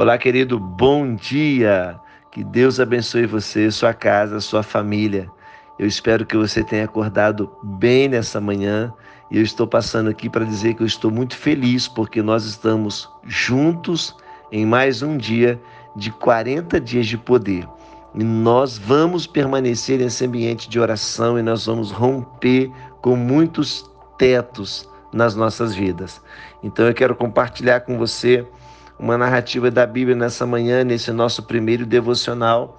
Olá, querido, bom dia. Que Deus abençoe você, sua casa, sua família. Eu espero que você tenha acordado bem nessa manhã e eu estou passando aqui para dizer que eu estou muito feliz porque nós estamos juntos em mais um dia de 40 dias de poder. E nós vamos permanecer nesse ambiente de oração e nós vamos romper com muitos tetos nas nossas vidas. Então eu quero compartilhar com você uma narrativa da Bíblia nessa manhã, nesse nosso primeiro devocional,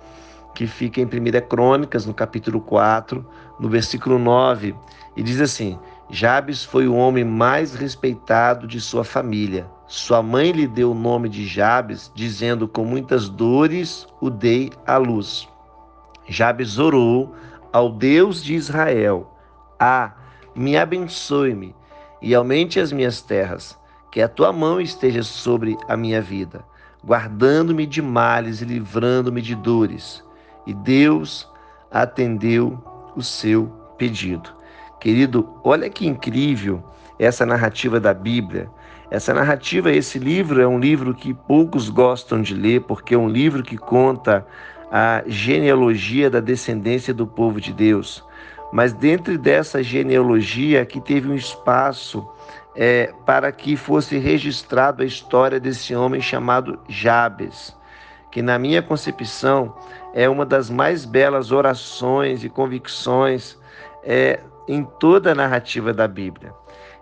que fica em 1 Crônicas, no capítulo 4, no versículo 9, e diz assim: Jabes foi o homem mais respeitado de sua família. Sua mãe lhe deu o nome de Jabes, dizendo: Com muitas dores o dei à luz. Jabes orou ao Deus de Israel: Ah, me abençoe-me e aumente as minhas terras que a tua mão esteja sobre a minha vida, guardando-me de males e livrando-me de dores. E Deus atendeu o seu pedido. Querido, olha que incrível essa narrativa da Bíblia. Essa narrativa, esse livro é um livro que poucos gostam de ler, porque é um livro que conta a genealogia da descendência do povo de Deus. Mas dentro dessa genealogia que teve um espaço é, para que fosse registrado a história desse homem chamado Jabes, que na minha concepção é uma das mais belas orações e convicções é, em toda a narrativa da Bíblia.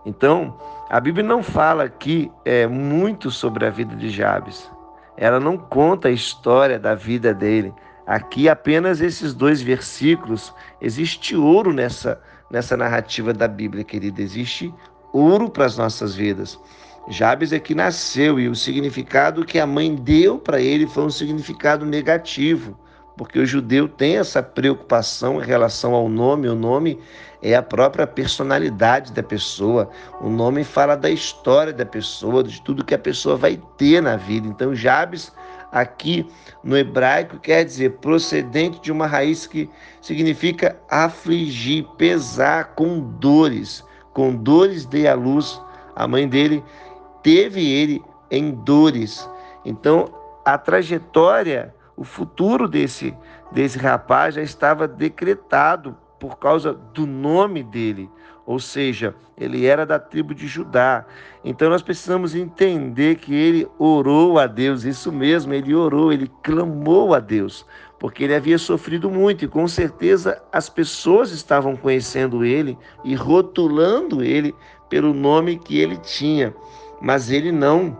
Então, a Bíblia não fala aqui é, muito sobre a vida de Jabes. Ela não conta a história da vida dele. Aqui apenas esses dois versículos. Existe ouro nessa, nessa narrativa da Bíblia, querida. Existe ouro para as nossas vidas. Jabes é que nasceu e o significado que a mãe deu para ele foi um significado negativo, porque o judeu tem essa preocupação em relação ao nome. O nome é a própria personalidade da pessoa. O nome fala da história da pessoa, de tudo que a pessoa vai ter na vida. Então, Jabes aqui no hebraico quer dizer procedente de uma raiz que significa afligir, pesar com dores com dores dei à luz. A mãe dele teve ele em dores. Então, a trajetória, o futuro desse, desse rapaz já estava decretado por causa do nome dele, ou seja, ele era da tribo de Judá. Então nós precisamos entender que ele orou a Deus, isso mesmo, ele orou, ele clamou a Deus porque ele havia sofrido muito e com certeza as pessoas estavam conhecendo ele e rotulando ele pelo nome que ele tinha, mas ele não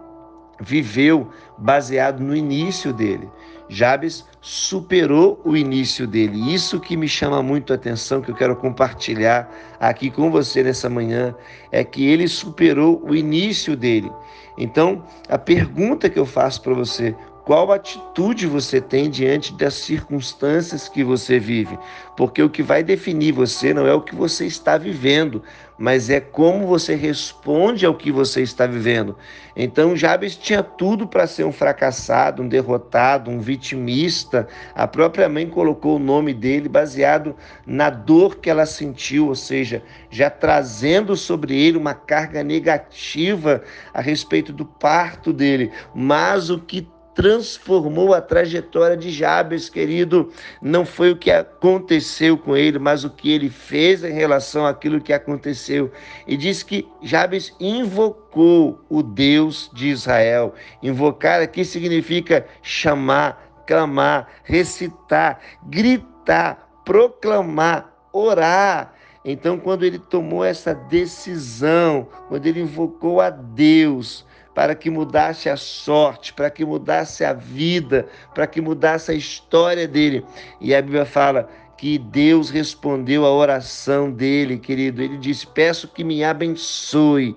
viveu baseado no início dele. Jabes superou o início dele. Isso que me chama muito a atenção, que eu quero compartilhar aqui com você nessa manhã, é que ele superou o início dele. Então, a pergunta que eu faço para você: qual atitude você tem diante das circunstâncias que você vive? Porque o que vai definir você não é o que você está vivendo, mas é como você responde ao que você está vivendo. Então, Jabes tinha tudo para ser um fracassado, um derrotado, um vitimista. A própria mãe colocou o nome dele baseado na dor que ela sentiu, ou seja, já trazendo sobre ele uma carga negativa a respeito do parto dele. Mas o que transformou a trajetória de Jabes, querido. Não foi o que aconteceu com ele, mas o que ele fez em relação àquilo que aconteceu. E diz que Jabes invocou o Deus de Israel. Invocar aqui significa chamar, clamar, recitar, gritar, proclamar, orar. Então, quando ele tomou essa decisão, quando ele invocou a Deus, para que mudasse a sorte, para que mudasse a vida, para que mudasse a história dele. E a Bíblia fala que Deus respondeu a oração dele, querido. Ele disse: Peço que me abençoe.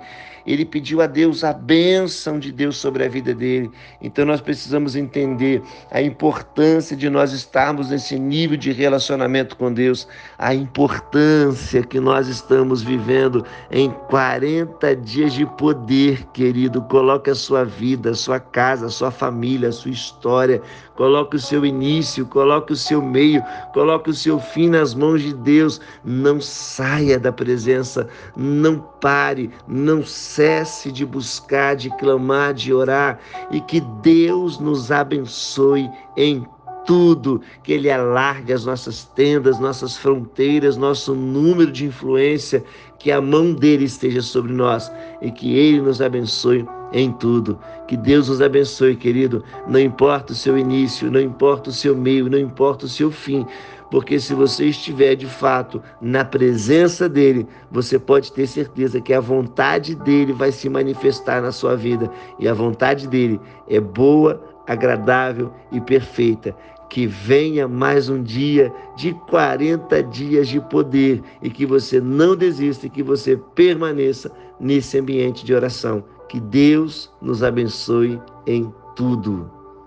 Ele pediu a Deus a bênção de Deus sobre a vida dele. Então nós precisamos entender a importância de nós estarmos nesse nível de relacionamento com Deus, a importância que nós estamos vivendo em 40 dias de poder, querido. Coloque a sua vida, a sua casa, a sua família, a sua história, coloque o seu início, coloque o seu meio, coloque o seu fim nas mãos de Deus. Não saia da presença, não pare, não saia cesse de buscar, de clamar, de orar e que Deus nos abençoe em tudo, que Ele alargue as nossas tendas, nossas fronteiras, nosso número de influência, que a mão dele esteja sobre nós e que Ele nos abençoe em tudo. Que Deus nos abençoe, querido. Não importa o seu início, não importa o seu meio, não importa o seu fim, porque se você estiver de fato na presença dele, você pode ter certeza que a vontade dele vai se manifestar na sua vida e a vontade dele é boa, agradável e perfeita. Que venha mais um dia de 40 dias de poder e que você não desista e que você permaneça nesse ambiente de oração. Que Deus nos abençoe em tudo.